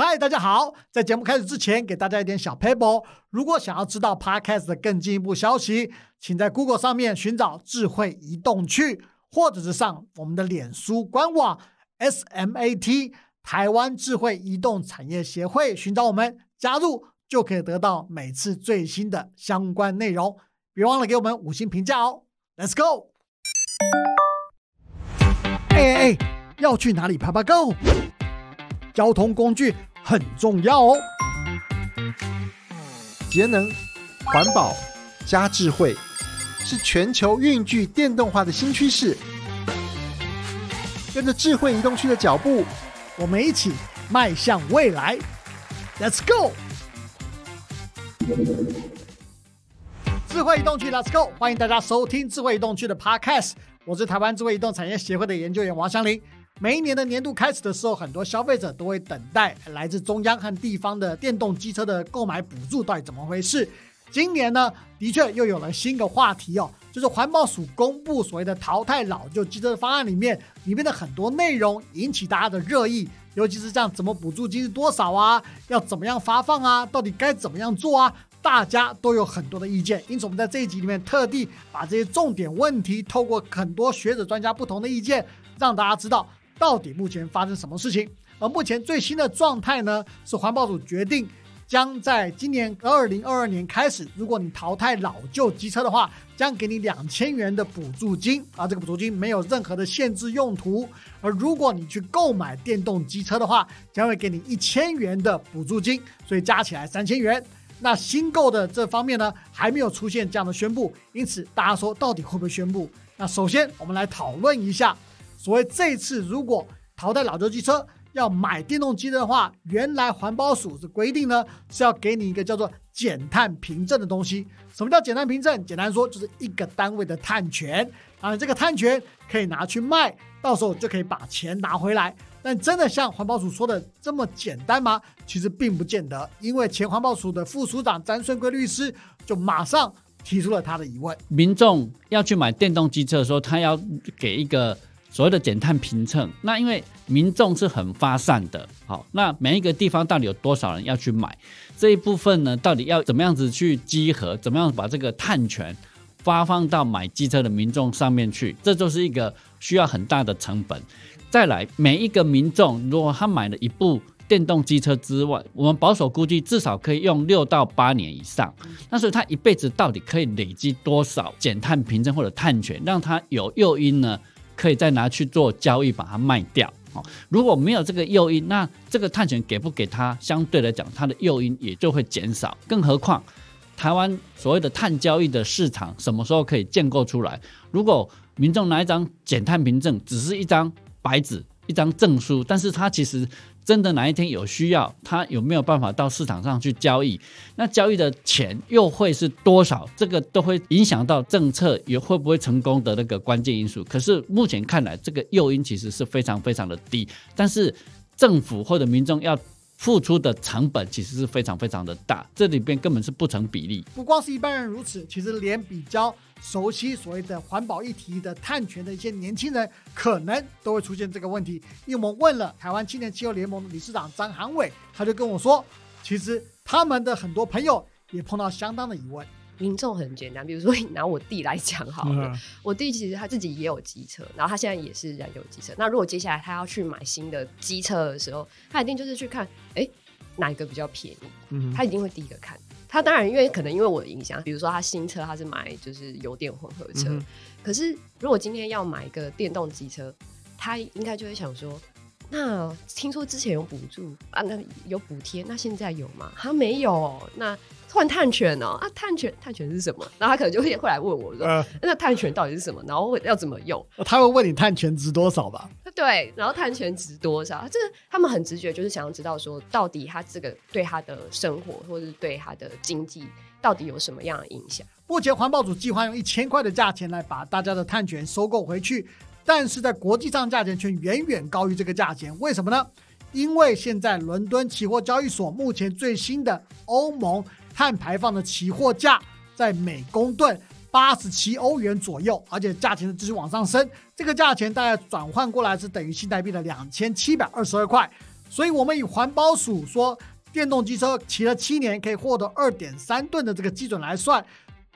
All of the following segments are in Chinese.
嗨，大家好！在节目开始之前，给大家一点小 paper。如果想要知道 Podcast 的更进一步消息，请在 Google 上面寻找“智慧移动去”，或者是上我们的脸书官网 SMAT 台湾智慧移动产业协会，寻找我们加入，就可以得到每次最新的相关内容。别忘了给我们五星评价哦！Let's go！哎哎哎，要去哪里？爬爬 Go！交通工具。很重要哦！节能、环保加智慧，是全球运具电动化的新趋势。跟着智慧移动区的脚步，我们一起迈向未来。Let's go！智慧移动区，Let's go！欢迎大家收听智慧移动区的 Podcast，我是台湾智慧移动产业协会的研究员王祥林。每一年的年度开始的时候，很多消费者都会等待来自中央和地方的电动机车的购买补助，到底怎么回事？今年呢，的确又有了新的话题哦，就是环保署公布所谓的淘汰老旧机车的方案里面，里面的很多内容引起大家的热议，尤其是这样怎么补助金多少啊？要怎么样发放啊？到底该怎么样做啊？大家都有很多的意见，因此我们在这一集里面特地把这些重点问题，透过很多学者专家不同的意见，让大家知道。到底目前发生什么事情？而目前最新的状态呢？是环保组决定，将在今年二零二二年开始，如果你淘汰老旧机车的话，将给你两千元的补助金。啊，这个补助金没有任何的限制用途。而如果你去购买电动机车的话，将会给你一千元的补助金，所以加起来三千元。那新购的这方面呢，还没有出现这样的宣布，因此大家说到底会不会宣布？那首先我们来讨论一下。所谓这次如果淘汰老旧机车要买电动机的话，原来环保署是规定呢是要给你一个叫做减碳凭证的东西。什么叫减碳凭证？简单说就是一个单位的碳权啊，这个碳权可以拿去卖，到时候就可以把钱拿回来。但真的像环保署说的这么简单吗？其实并不见得，因为前环保署的副署长詹顺贵律师就马上提出了他的疑问：民众要去买电动机车的时候，他要给一个。所谓的减碳凭证，那因为民众是很发散的，好，那每一个地方到底有多少人要去买这一部分呢？到底要怎么样子去集合？怎么样把这个碳权发放到买机车的民众上面去？这就是一个需要很大的成本。再来，每一个民众如果他买了一部电动机车之外，我们保守估计至少可以用六到八年以上。那所以他一辈子到底可以累积多少减碳凭证或者碳权，让他有诱因呢？可以再拿去做交易，把它卖掉。哦，如果没有这个诱因，那这个碳权给不给他，相对来讲，它的诱因也就会减少。更何况，台湾所谓的碳交易的市场什么时候可以建构出来？如果民众拿一张减碳凭证，只是一张白纸、一张证书，但是他其实。真的哪一天有需要，他有没有办法到市场上去交易？那交易的钱又会是多少？这个都会影响到政策也会不会成功的那个关键因素。可是目前看来，这个诱因其实是非常非常的低，但是政府或者民众要。付出的成本其实是非常非常的大，这里边根本是不成比例。不光是一般人如此，其实连比较熟悉所谓的环保议题的碳权的一些年轻人，可能都会出现这个问题。因为我们问了台湾青年气候联盟理事长张韩伟，他就跟我说，其实他们的很多朋友也碰到相当的疑问。民众很简单，比如说拿我弟来讲好了，我弟其实他自己也有机车，然后他现在也是燃油机车。那如果接下来他要去买新的机车的时候，他一定就是去看，哎，哪一个比较便宜？嗯，他一定会第一个看。他当然因为可能因为我的影响，比如说他新车他是买就是油电混合车，可是如果今天要买一个电动机车，他应该就会想说，那听说之前有补助啊，那有补贴，那现在有吗？他没有，那。换碳权哦啊，碳权碳权是什么？然后他可能就会会来问我说：“那碳权到底是什么？然后要怎么用？”他会问你碳权值多少吧？对，然后碳权值多少？这个他们很直觉，就是想要知道说，到底他这个对他的生活或者是对他的经济到底有什么样的影响？目前环保组计划用一千块的价钱来把大家的碳权收购回去，但是在国际上价钱却远远高于这个价钱。为什么呢？因为现在伦敦期货交易所目前最新的欧盟。碳排放的期货价在每公吨八十七欧元左右，而且价钱继续往上升。这个价钱大概转换过来是等于新台币的两千七百二十二块。所以我们以环保署说电动机车骑了七年可以获得二点三吨的这个基准来算，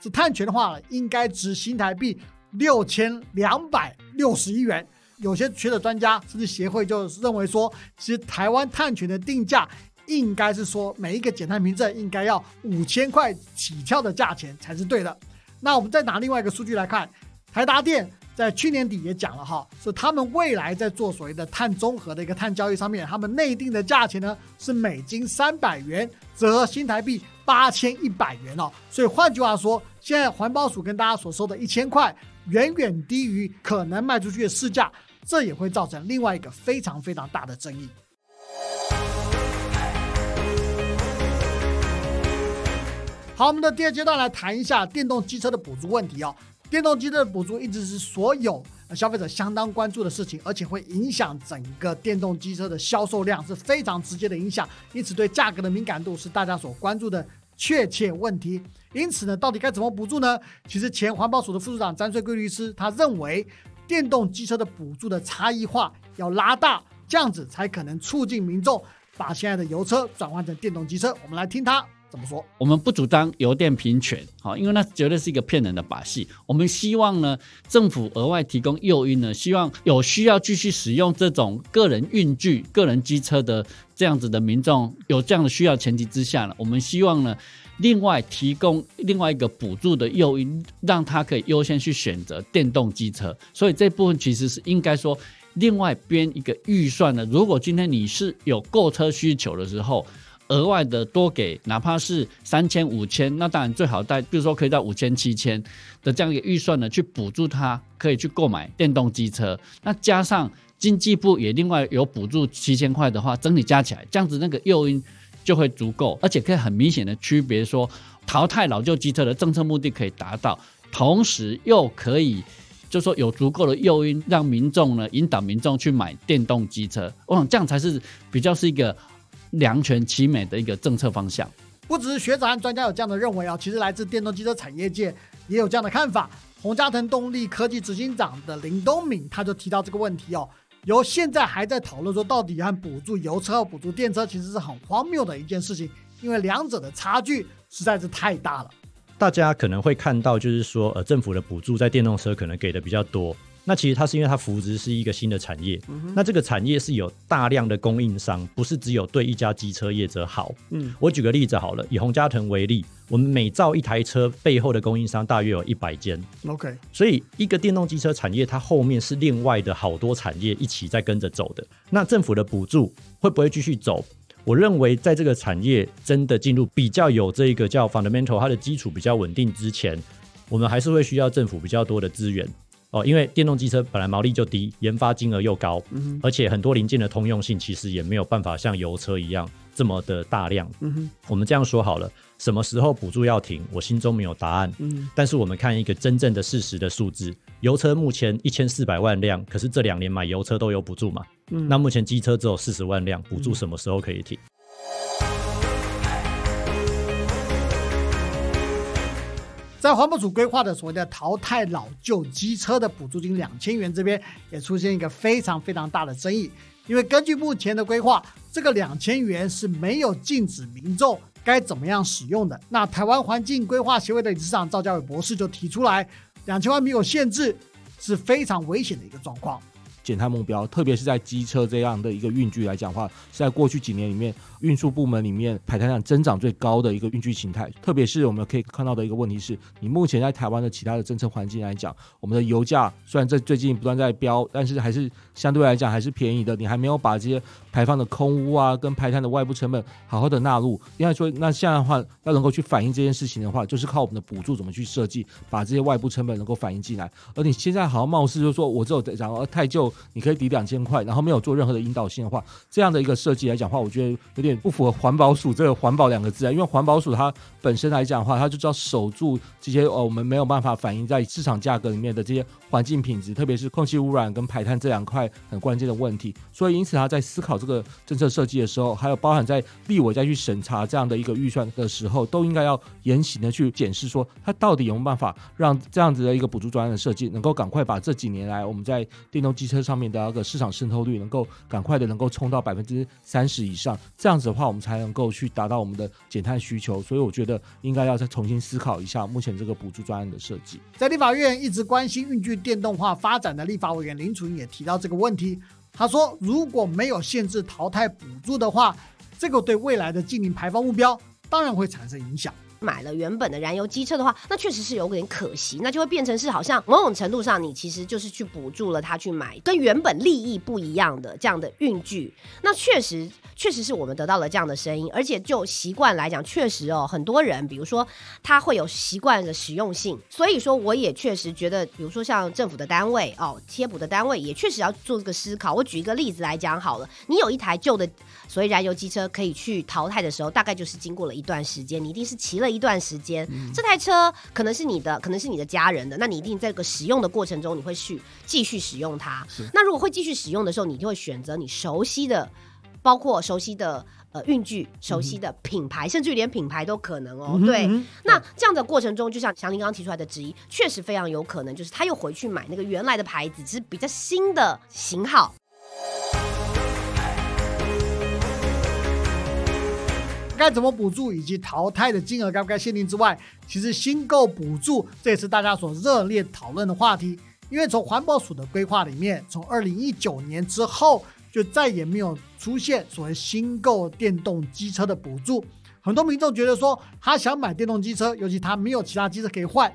是碳权的话应该值新台币六千两百六十亿元。有些学者专家甚至协会就认为说，其实台湾碳权的定价应该是说每一个减碳凭证应该要五千块起跳的价钱才是对的。那我们再拿另外一个数据来看，台达电在去年底也讲了哈，是他们未来在做所谓的碳综合的一个碳交易上面，他们内定的价钱呢是美金三百元，折新台币八千一百元哦。所以换句话说，现在环保署跟大家所收的一千块，远远低于可能卖出去的市价。这也会造成另外一个非常非常大的争议。好，我们的第二阶段来谈一下电动机车的补助问题哦。电动机车的补助一直是所有消费者相当关注的事情，而且会影响整个电动机车的销售量，是非常直接的影响。因此，对价格的敏感度是大家所关注的确切问题。因此呢，到底该怎么补助呢？其实，前环保署的副署长詹瑞贵律师他认为。电动机车的补助的差异化要拉大，这样子才可能促进民众把现在的油车转换成电动机车。我们来听他怎么说。我们不主张油电平权，好，因为那绝对是一个骗人的把戏。我们希望呢，政府额外提供诱因呢，希望有需要继续使用这种个人运具、个人机车的这样子的民众，有这样的需要前提之下呢，我们希望呢。另外提供另外一个补助的诱因，让他可以优先去选择电动机车。所以这部分其实是应该说，另外编一个预算的。如果今天你是有购车需求的时候，额外的多给，哪怕是三千、五千，那当然最好带，比如说可以到五千、七千的这样一个预算呢，去补助他可以去购买电动机车。那加上经济部也另外有补助七千块的话，整体加起来，这样子那个诱因。就会足够，而且可以很明显的区别说，淘汰老旧机车的政策目的可以达到，同时又可以，就说有足够的诱因让民众呢引导民众去买电动机车，我想这样才是比较是一个两全其美的一个政策方向。不只是学者和专家有这样的认为啊，其实来自电动机车产业界也有这样的看法。洪家腾动力科技执行长的林东敏他就提到这个问题哦。由现在还在讨论说，到底和补助油车、补助电车，其实是很荒谬的一件事情，因为两者的差距实在是太大了。大家可能会看到，就是说，呃，政府的补助在电动车可能给的比较多。那其实它是因为它扶植是一个新的产业，那这个产业是有大量的供应商，不是只有对一家机车业者好。嗯，我举个例子好了，以洪家腾为例，我们每造一台车背后的供应商大约有一百间。OK，所以一个电动机车产业，它后面是另外的好多产业一起在跟着走的。那政府的补助会不会继续走？我认为在这个产业真的进入比较有这个叫 fundamental，它的基础比较稳定之前，我们还是会需要政府比较多的资源。哦，因为电动机车本来毛利就低，研发金额又高，而且很多零件的通用性其实也没有办法像油车一样这么的大量。我们这样说好了，什么时候补助要停，我心中没有答案。但是我们看一个真正的事实的数字，油车目前一千四百万辆，可是这两年买油车都有补助嘛？那目前机车只有四十万辆，补助什么时候可以停？在环保署规划的所谓的淘汰老旧机车的补助金两千元这边，也出现一个非常非常大的争议。因为根据目前的规划，这个两千元是没有禁止民众该怎么样使用的。那台湾环境规划协会的理事长赵家伟博士就提出来，两千万没有限制是非常危险的一个状况。减碳目标，特别是在机车这样的一个运具来讲话，是在过去几年里面。运输部门里面排碳量增长最高的一个运具形态，特别是我们可以看到的一个问题是，你目前在台湾的其他的政策环境来讲，我们的油价虽然在最近不断在飙，但是还是相对来讲还是便宜的。你还没有把这些排放的空污啊，跟排碳的外部成本好好的纳入。应该说，那现在的话要能够去反映这件事情的话，就是靠我们的补助怎么去设计，把这些外部成本能够反映进来。而你现在好像貌似就是说我只有讲呃太旧，你可以抵两千块，然后没有做任何的引导性的话，这样的一个设计来讲的话，我觉得有点。不符合环保署这个环保两个字啊，因为环保署它本身来讲的话，它就知道守住这些呃我们没有办法反映在市场价格里面的这些环境品质，特别是空气污染跟排碳这两块很关键的问题。所以因此他在思考这个政策设计的时候，还有包含在立委再去审查这样的一个预算的时候，都应该要严刑的去检视说，他到底有没有办法让这样子的一个补助专案的设计，能够赶快把这几年来我们在电动机车上面的那个市场渗透率，能够赶快的能够冲到百分之三十以上。这样子的话，我们才能够去达到我们的减碳需求。所以我觉得应该要再重新思考一下目前这个补助专案的设计。在立法院一直关心运具电动化发展的立法委员林楚英也提到这个问题。他说，如果没有限制淘汰补助的话，这个对未来的净零排放目标当然会产生影响。买了原本的燃油机车的话，那确实是有点可惜，那就会变成是好像某种程度上，你其实就是去补助了他去买跟原本利益不一样的这样的运具。那确实，确实是我们得到了这样的声音，而且就习惯来讲，确实哦，很多人，比如说他会有习惯的实用性，所以说我也确实觉得，比如说像政府的单位哦，贴补的单位也确实要做这个思考。我举一个例子来讲好了，你有一台旧的所谓燃油机车可以去淘汰的时候，大概就是经过了一段时间，你一定是骑了。一段时间，这台车可能是你的，可能是你的家人的，那你一定在这个使用的过程中，你会去继续使用它。那如果会继续使用的时候，你就会选择你熟悉的，包括熟悉的呃运具、熟悉的品牌，甚至于连品牌都可能哦。对，那这样的过程中，就像祥林刚刚提出来的质疑，确实非常有可能，就是他又回去买那个原来的牌子，只是比较新的型号。该怎么补助以及淘汰的金额该不该限定之外，其实新购补助这也是大家所热烈讨论的话题。因为从环保署的规划里面，从二零一九年之后就再也没有出现所谓新购电动机车的补助。很多民众觉得说，他想买电动机车，尤其他没有其他机车可以换，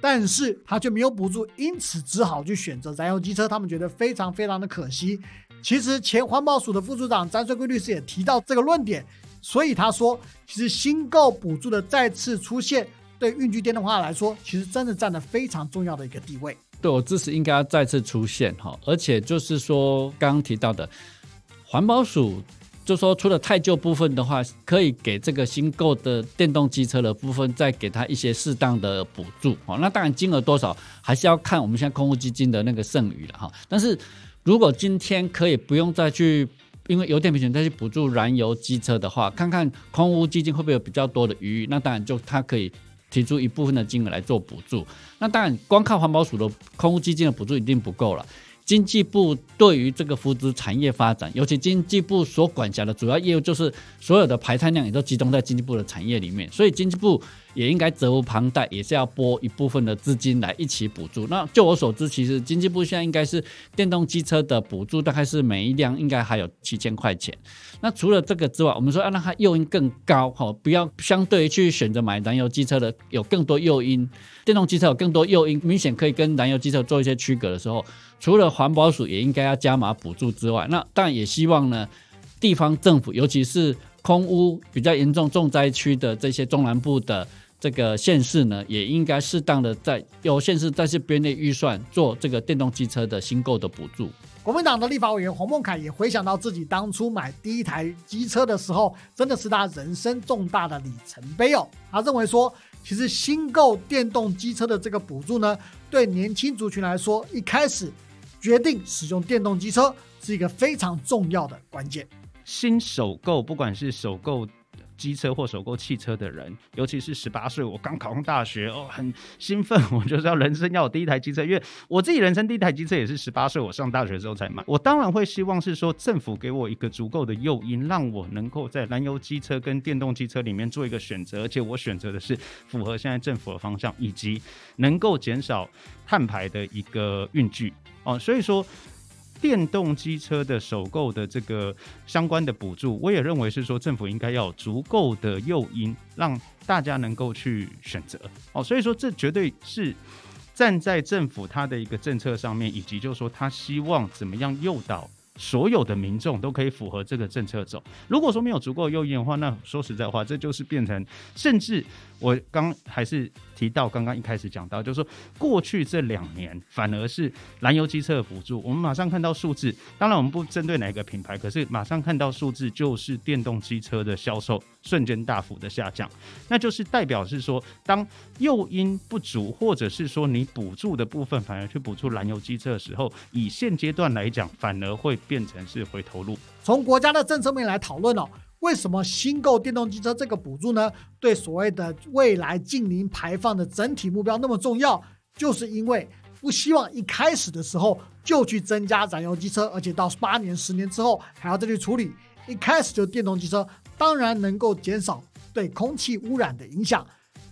但是他却没有补助，因此只好去选择燃油机车。他们觉得非常非常的可惜。其实前环保署的副署长詹顺贵律师也提到这个论点。所以他说，其实新购补助的再次出现，对运具电动化来说，其实真的占了非常重要的一个地位。对我支持应该要再次出现哈，而且就是说刚刚提到的环保署，就说除了太旧部分的话，可以给这个新购的电动机车的部分，再给他一些适当的补助哦。那当然金额多少还是要看我们现在空屋基金的那个剩余了哈。但是如果今天可以不用再去。因为油电平权再去补助燃油机车的话，看看空污基金会不会有比较多的余裕？那当然就它可以提出一部分的金额来做补助。那当然光靠环保署的空污基金的补助一定不够了。经济部对于这个扶植产业发展，尤其经济部所管辖的主要业务就是所有的排碳量也都集中在经济部的产业里面，所以经济部。也应该责无旁贷，也是要拨一部分的资金来一起补助。那就我所知，其实经济部现在应该是电动机车的补助，大概是每一辆应该还有七千块钱。那除了这个之外，我们说要让它诱因更高，哈，不要相对于去选择买燃油机车的有更多诱因，电动机车有更多诱因，明显可以跟燃油机车做一些区隔的时候，除了环保署也应该要加码补助之外，那当然也希望呢，地方政府，尤其是空污比较严重重灾区的这些中南部的。这个县市呢，也应该适当的在有县市在这边内预算做这个电动机车的新购的补助。国民党的立法委员洪孟凯也回想到自己当初买第一台机车的时候，真的是他人生重大的里程碑哦。他认为说，其实新购电动机车的这个补助呢，对年轻族群来说，一开始决定使用电动机车是一个非常重要的关键。新首购，不管是首购。机车或首购汽车的人，尤其是十八岁，我刚考上大学哦，很兴奋，我就是要人生要有第一台机车，因为我自己人生第一台机车也是十八岁，我上大学之后才买。我当然会希望是说政府给我一个足够的诱因，让我能够在燃油机车跟电动机车里面做一个选择，而且我选择的是符合现在政府的方向，以及能够减少碳排的一个运具哦，所以说。电动机车的首购的这个相关的补助，我也认为是说政府应该要足够的诱因，让大家能够去选择哦。所以说，这绝对是站在政府他的一个政策上面，以及就是说他希望怎么样诱导所有的民众都可以符合这个政策走。如果说没有足够诱因的话，那说实在话，这就是变成，甚至我刚还是提到刚刚一开始讲到，就是说过去这两年反而是燃油机车的补助，我们马上看到数字。当然我们不针对哪一个品牌，可是马上看到数字就是电动机车的销售瞬间大幅的下降，那就是代表是说，当诱因不足，或者是说你补助的部分反而去补助燃油机车的时候，以现阶段来讲，反而会变成是回头路。从国家的政策面来讨论哦，为什么新购电动机车这个补助呢？对所谓的未来近零排放的整体目标那么重要，就是因为不希望一开始的时候就去增加燃油机车，而且到八年、十年之后还要再去处理。一开始就电动机车，当然能够减少对空气污染的影响。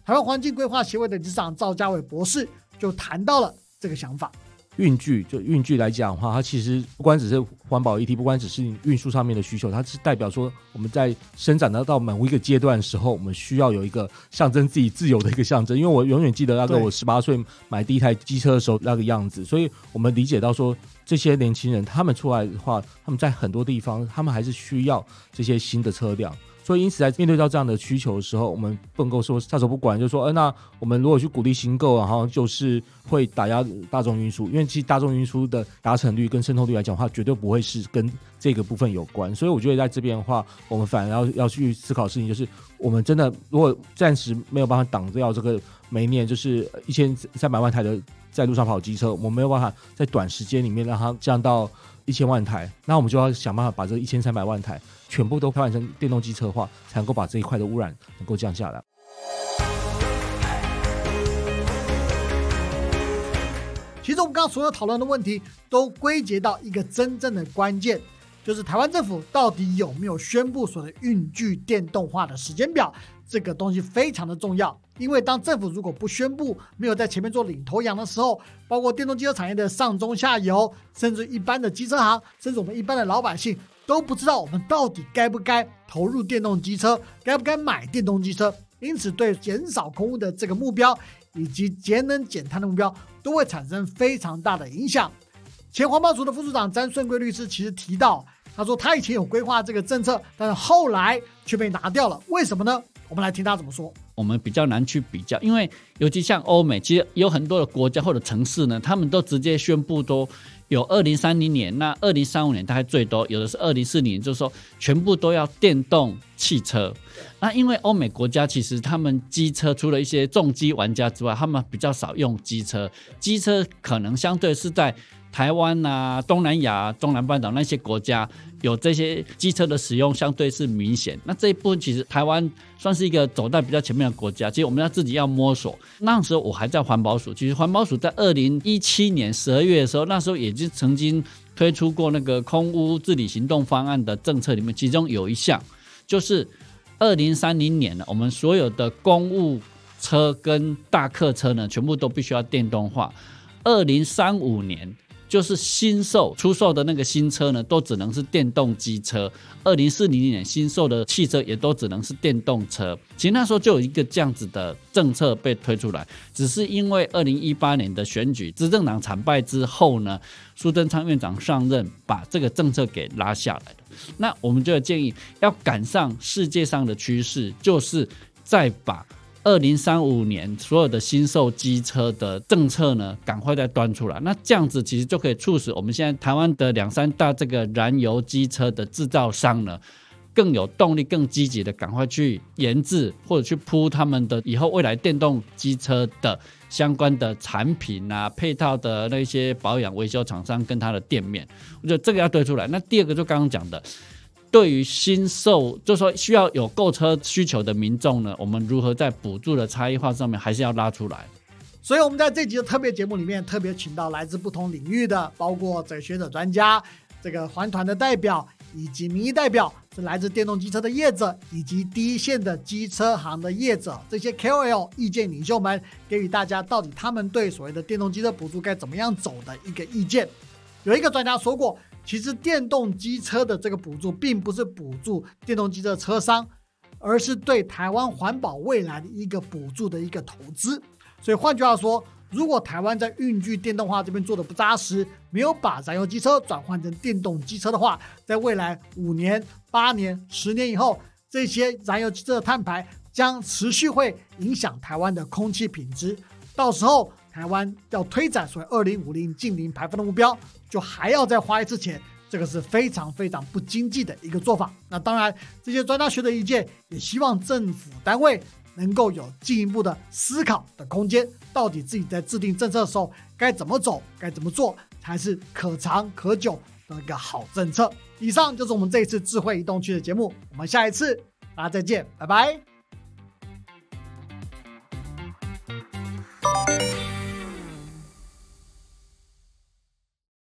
台湾环境规划协会的理事长赵家伟博士就谈到了这个想法。运具就运具来讲的话，它其实不光只是环保议题，不光只是运输上面的需求，它是代表说我们在生长到到某一个阶段的时候，我们需要有一个象征自己自由的一个象征。因为我永远记得那个我十八岁买第一台机车的时候那个样子，所以我们理解到说这些年轻人他们出来的话，他们在很多地方他们还是需要这些新的车辆。所以，因此在面对到这样的需求的时候，我们不能够说撒手不管，就说，呃，那我们如果去鼓励新购，然后就是会打压大众运输，因为其实大众运输的达成率跟渗透率来讲的话，绝对不会是跟这个部分有关。所以，我觉得在这边的话，我们反而要要去思考事情，就是我们真的如果暂时没有办法挡掉这个每年就是一千三百万台的在路上跑机车，我们没有办法在短时间里面让它降到一千万台，那我们就要想办法把这一千三百万台全部都换成电动机车化，才能够把这一块的污染能够降下来。其实我们刚刚所有讨论的问题，都归结到一个真正的关键，就是台湾政府到底有没有宣布所谓运具电动化的时间表？这个东西非常的重要，因为当政府如果不宣布，没有在前面做领头羊的时候，包括电动机车产业的上中下游，甚至一般的机车行，甚至我们一般的老百姓都不知道我们到底该不该投入电动机车，该不该买电动机车。因此，对减少空污的这个目标以及节能减碳的目标，都会产生非常大的影响。前环保署的副署长詹顺贵律师其实提到，他说他以前有规划这个政策，但是后来却被拿掉了，为什么呢？我们来听他怎么说。我们比较难去比较，因为尤其像欧美，其实有很多的国家或者城市呢，他们都直接宣布都有二零三零年，那二零三五年大概最多，有的是二零四零，就是说全部都要电动汽车。那因为欧美国家其实他们机车除了一些重机玩家之外，他们比较少用机车，机车可能相对是在台湾啊、东南亚、中南半岛那些国家有这些机车的使用相对是明显。那这一部分其实台湾算是一个走在比较前面的国家，其实我们要自己要摸索。那时候我还在环保署，其实环保署在二零一七年十二月的时候，那时候也就曾经推出过那个空污治理行动方案的政策里面，其中有一项就是二零三零年呢，我们所有的公务车跟大客车呢，全部都必须要电动化。二零三五年。就是新售出售的那个新车呢，都只能是电动机车。二零四零年新售的汽车也都只能是电动车。其实那时候就有一个这样子的政策被推出来，只是因为二零一八年的选举执政党惨败之后呢，苏贞昌院长上任，把这个政策给拉下来。那我们就建议要赶上世界上的趋势，就是再把。二零三五年所有的新售机车的政策呢，赶快再端出来。那这样子其实就可以促使我们现在台湾的两三大这个燃油机车的制造商呢，更有动力、更积极的赶快去研制或者去铺他们的以后未来电动机车的相关的产品啊、配套的那些保养维修厂商跟他的店面。我觉得这个要推出来。那第二个就刚刚讲的。对于新售，就说需要有购车需求的民众呢，我们如何在补助的差异化上面还是要拉出来。所以我们在这集的特别节目里面，特别请到来自不同领域的，包括这个学者专家、这个环团的代表以及民意代表，是来自电动机车的业者以及第一线的机车行的业者，这些 KOL 意见领袖们，给予大家到底他们对所谓的电动机车补助该怎么样走的一个意见。有一个专家说过。其实电动机车的这个补助，并不是补助电动机车车商，而是对台湾环保未来的一个补助的一个投资。所以换句话说，如果台湾在运具电动化这边做的不扎实，没有把燃油机车转换成电动机车的话，在未来五年、八年、十年以后，这些燃油机车的碳排将持续会影响台湾的空气品质。到时候，台湾要推展所谓二零五零近零排放的目标，就还要再花一次钱，这个是非常非常不经济的一个做法。那当然，这些专家学的意见，也希望政府单位。能够有进一步的思考的空间，到底自己在制定政策的时候该怎么走，该怎么做才是可长可久的一个好政策。以上就是我们这一次智慧移动区的节目，我们下一次大家再见，拜拜。